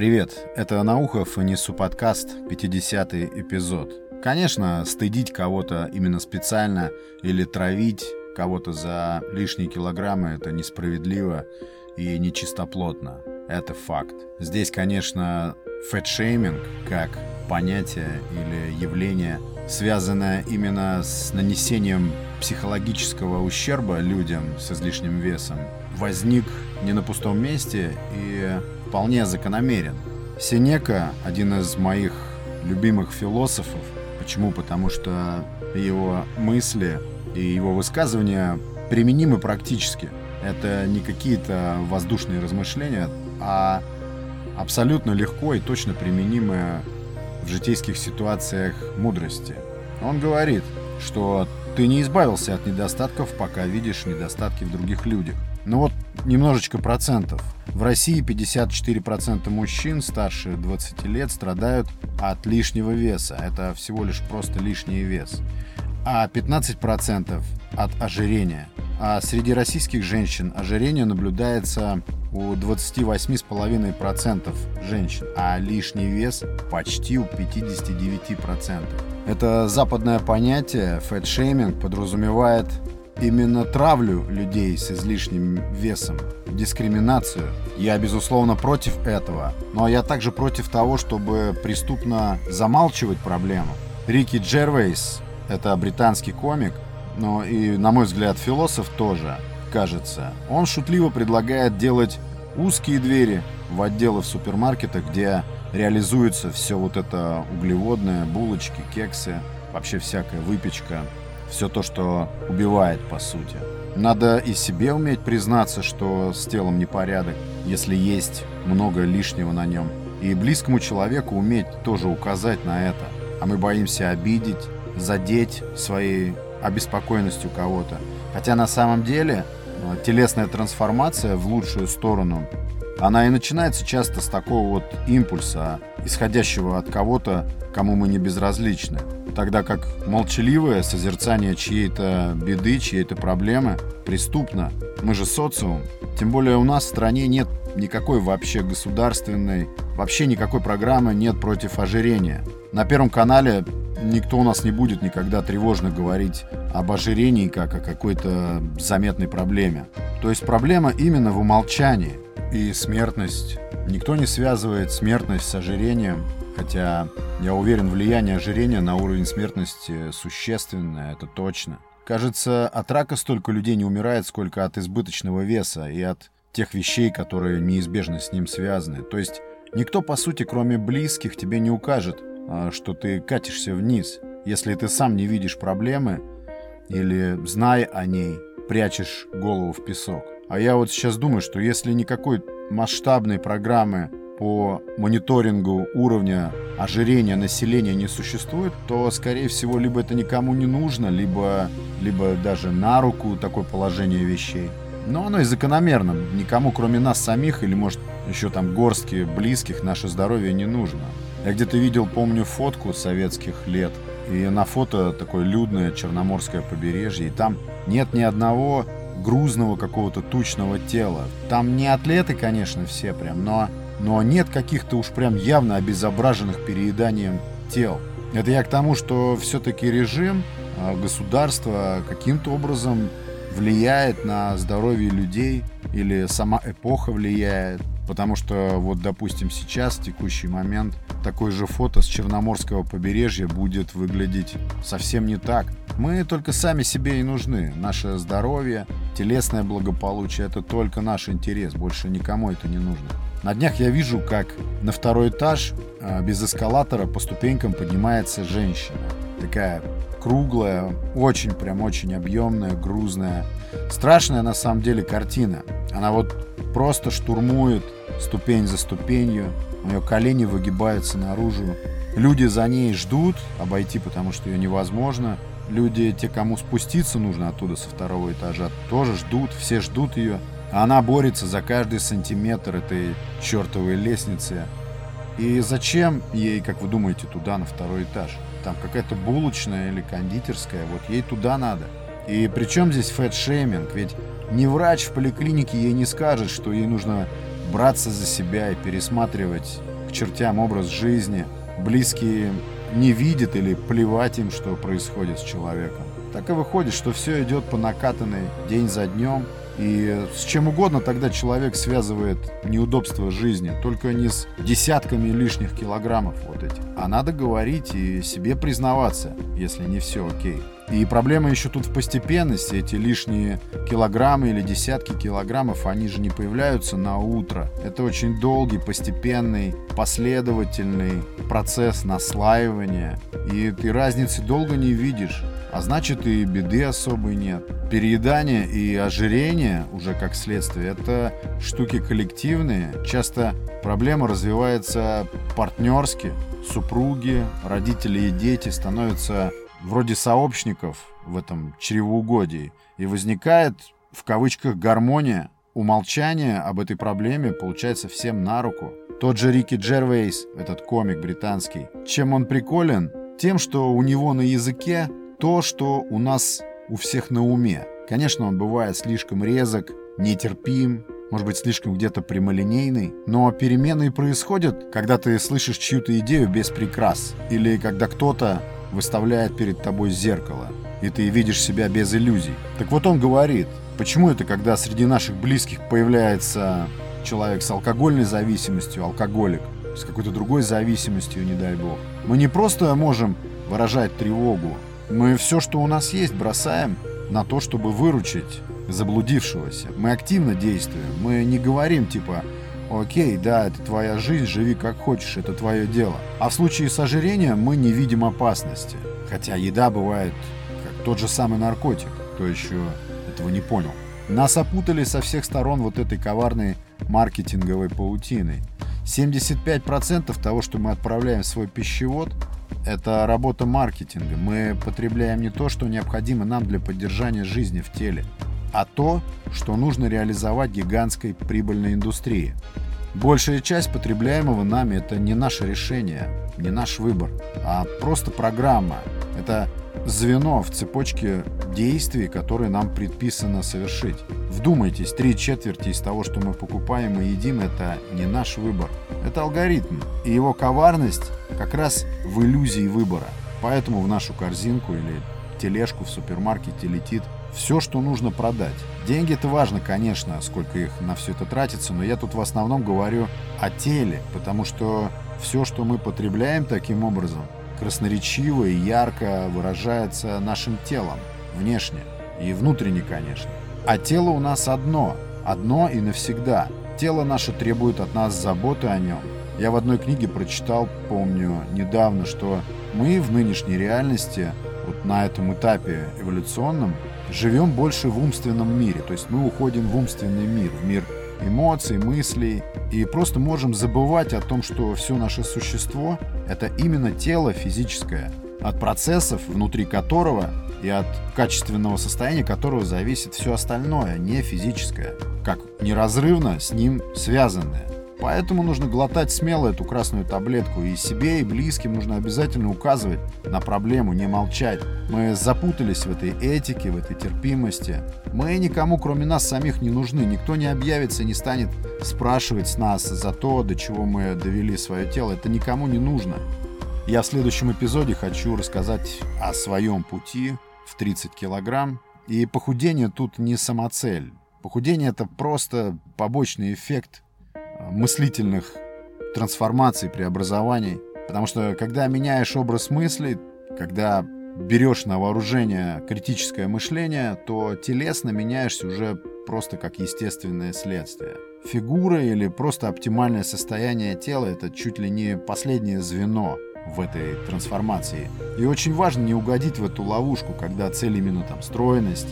Привет, это Наухов и Несу подкаст, 50 эпизод. Конечно, стыдить кого-то именно специально или травить кого-то за лишние килограммы – это несправедливо и нечистоплотно. Это факт. Здесь, конечно, фэтшейминг как понятие или явление, связанное именно с нанесением психологического ущерба людям с излишним весом, возник не на пустом месте и вполне закономерен. Сенека – один из моих любимых философов. Почему? Потому что его мысли и его высказывания применимы практически. Это не какие-то воздушные размышления, а абсолютно легко и точно применимые в житейских ситуациях мудрости. Он говорит, что ты не избавился от недостатков, пока видишь недостатки в других людях. Ну вот немножечко процентов. В России 54% мужчин старше 20 лет страдают от лишнего веса. Это всего лишь просто лишний вес. А 15% от ожирения. А среди российских женщин ожирение наблюдается у 28,5% женщин, а лишний вес почти у 59%. Это западное понятие, фэтшейминг, подразумевает именно травлю людей с излишним весом, дискриминацию. Я, безусловно, против этого, но я также против того, чтобы преступно замалчивать проблему. Рики Джервейс, это британский комик, но и, на мой взгляд, философ тоже, кажется. Он шутливо предлагает делать узкие двери в отделы в супермаркетах, где реализуется все вот это углеводное, булочки, кексы, вообще всякая выпечка, все то, что убивает, по сути. Надо и себе уметь признаться, что с телом непорядок, если есть много лишнего на нем. И близкому человеку уметь тоже указать на это. А мы боимся обидеть, задеть своей обеспокоенностью кого-то. Хотя на самом деле э, телесная трансформация в лучшую сторону, она и начинается часто с такого вот импульса, исходящего от кого-то, кому мы не безразличны. Тогда как молчаливое созерцание чьей-то беды, чьей-то проблемы преступно. Мы же социум. Тем более у нас в стране нет никакой вообще государственной, вообще никакой программы нет против ожирения. На Первом канале никто у нас не будет никогда тревожно говорить об ожирении как о какой-то заметной проблеме. То есть проблема именно в умолчании. И смертность. Никто не связывает смертность с ожирением, хотя я уверен, влияние ожирения на уровень смертности существенное, это точно. Кажется, от рака столько людей не умирает, сколько от избыточного веса и от тех вещей, которые неизбежно с ним связаны. То есть никто, по сути, кроме близких, тебе не укажет, а, что ты катишься вниз, если ты сам не видишь проблемы или, зная о ней, прячешь голову в песок. А я вот сейчас думаю, что если никакой масштабной программы по мониторингу уровня ожирения населения не существует, то, скорее всего, либо это никому не нужно, либо, либо даже на руку такое положение вещей. Но оно и закономерно. Никому, кроме нас самих, или, может, еще там горстки близких, наше здоровье не нужно. Я где-то видел, помню, фотку советских лет. И на фото такое людное черноморское побережье. И там нет ни одного грузного какого-то тучного тела. Там не атлеты, конечно, все прям, но, но нет каких-то уж прям явно обезображенных перееданием тел. Это я к тому, что все-таки режим, а, государство каким-то образом влияет на здоровье людей или сама эпоха влияет. Потому что вот, допустим, сейчас, в текущий момент, такое же фото с Черноморского побережья будет выглядеть совсем не так. Мы только сами себе и нужны. Наше здоровье, телесное благополучие – это только наш интерес, больше никому это не нужно. На днях я вижу, как на второй этаж а, без эскалатора по ступенькам поднимается женщина. Такая круглая, очень прям очень объемная, грузная. Страшная на самом деле картина. Она вот просто штурмует ступень за ступенью. У нее колени выгибаются наружу. Люди за ней ждут обойти, потому что ее невозможно. Люди, те, кому спуститься нужно оттуда со второго этажа, тоже ждут, все ждут ее. Она борется за каждый сантиметр этой чертовой лестницы. И зачем ей, как вы думаете, туда, на второй этаж? Там какая-то булочная или кондитерская, вот ей туда надо. И при чем здесь фэт-шейминг? Ведь ни врач в поликлинике ей не скажет, что ей нужно браться за себя и пересматривать к чертям образ жизни, близкие не видят или плевать им, что происходит с человеком. Так и выходит, что все идет по накатанной день за днем, и с чем угодно тогда человек связывает неудобства жизни, только не с десятками лишних килограммов вот этих. А надо говорить и себе признаваться, если не все окей. И проблема еще тут в постепенности. Эти лишние килограммы или десятки килограммов, они же не появляются на утро. Это очень долгий, постепенный, последовательный процесс наслаивания. И ты разницы долго не видишь. А значит и беды особой нет. Переедание и ожирение, уже как следствие, это штуки коллективные. Часто проблема развивается партнерски. Супруги, родители и дети становятся вроде сообщников в этом чревоугодии. И возникает, в кавычках, гармония. Умолчание об этой проблеме получается всем на руку. Тот же Рики Джервейс, этот комик британский, чем он приколен? Тем, что у него на языке то, что у нас у всех на уме. Конечно, он бывает слишком резок, нетерпим, может быть, слишком где-то прямолинейный, но перемены происходят, когда ты слышишь чью-то идею без прикрас, или когда кто-то выставляет перед тобой зеркало, и ты видишь себя без иллюзий. Так вот он говорит, почему это, когда среди наших близких появляется человек с алкогольной зависимостью, алкоголик, с какой-то другой зависимостью, не дай бог, мы не просто можем выражать тревогу, мы все, что у нас есть, бросаем на то, чтобы выручить заблудившегося. Мы активно действуем. Мы не говорим типа Окей, да, это твоя жизнь, живи как хочешь, это твое дело. А в случае с ожирением мы не видим опасности. Хотя еда бывает как тот же самый наркотик. Кто еще этого не понял. Нас опутали со всех сторон вот этой коварной маркетинговой паутиной. 75% того, что мы отправляем в свой пищевод, это работа маркетинга. Мы потребляем не то, что необходимо нам для поддержания жизни в теле, а то, что нужно реализовать гигантской прибыльной индустрии. Большая часть потребляемого нами это не наше решение, не наш выбор, а просто программа. Это звено в цепочке действий, которые нам предписано совершить. Вдумайтесь, три четверти из того, что мы покупаем и едим, это не наш выбор. Это алгоритм. И его коварность как раз в иллюзии выбора. Поэтому в нашу корзинку или тележку в супермаркете летит все, что нужно продать. Деньги это важно, конечно, сколько их на все это тратится, но я тут в основном говорю о теле, потому что все, что мы потребляем таким образом, красноречиво и ярко выражается нашим телом, внешне и внутренне, конечно. А тело у нас одно, одно и навсегда. Тело наше требует от нас заботы о нем. Я в одной книге прочитал, помню, недавно, что мы в нынешней реальности, вот на этом этапе эволюционном, живем больше в умственном мире. То есть мы уходим в умственный мир, в мир эмоций, мыслей. И просто можем забывать о том, что все наше существо — это именно тело физическое, от процессов, внутри которого и от качественного состояния которого зависит все остальное, не физическое, как неразрывно с ним связанное. Поэтому нужно глотать смело эту красную таблетку. И себе, и близким нужно обязательно указывать на проблему, не молчать. Мы запутались в этой этике, в этой терпимости. Мы никому, кроме нас самих, не нужны. Никто не объявится, не станет спрашивать с нас за то, до чего мы довели свое тело. Это никому не нужно. Я в следующем эпизоде хочу рассказать о своем пути в 30 килограмм. И похудение тут не самоцель. Похудение это просто побочный эффект мыслительных трансформаций, преобразований. Потому что когда меняешь образ мысли, когда берешь на вооружение критическое мышление, то телесно меняешься уже просто как естественное следствие. Фигура или просто оптимальное состояние тела – это чуть ли не последнее звено в этой трансформации. И очень важно не угодить в эту ловушку, когда цель именно там стройность.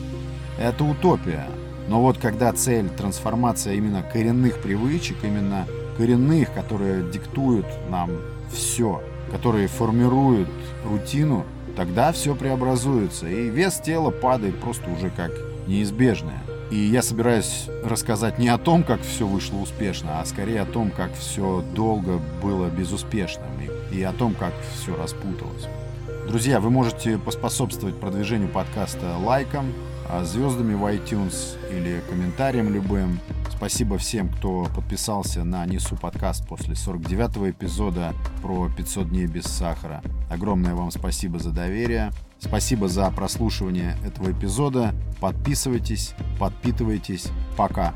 Это утопия. Но вот когда цель трансформация именно коренных привычек, именно коренных, которые диктуют нам все, которые формируют рутину, тогда все преобразуется. И вес тела падает просто уже как неизбежное. И я собираюсь рассказать не о том, как все вышло успешно, а скорее о том, как все долго было безуспешным и, и о том, как все распуталось. Друзья, вы можете поспособствовать продвижению подкаста лайком, звездами в iTunes или комментарием любым. Спасибо всем, кто подписался на Несу подкаст после 49-го эпизода про 500 дней без сахара. Огромное вам спасибо за доверие. Спасибо за прослушивание этого эпизода. Подписывайтесь, подпитывайтесь. Пока.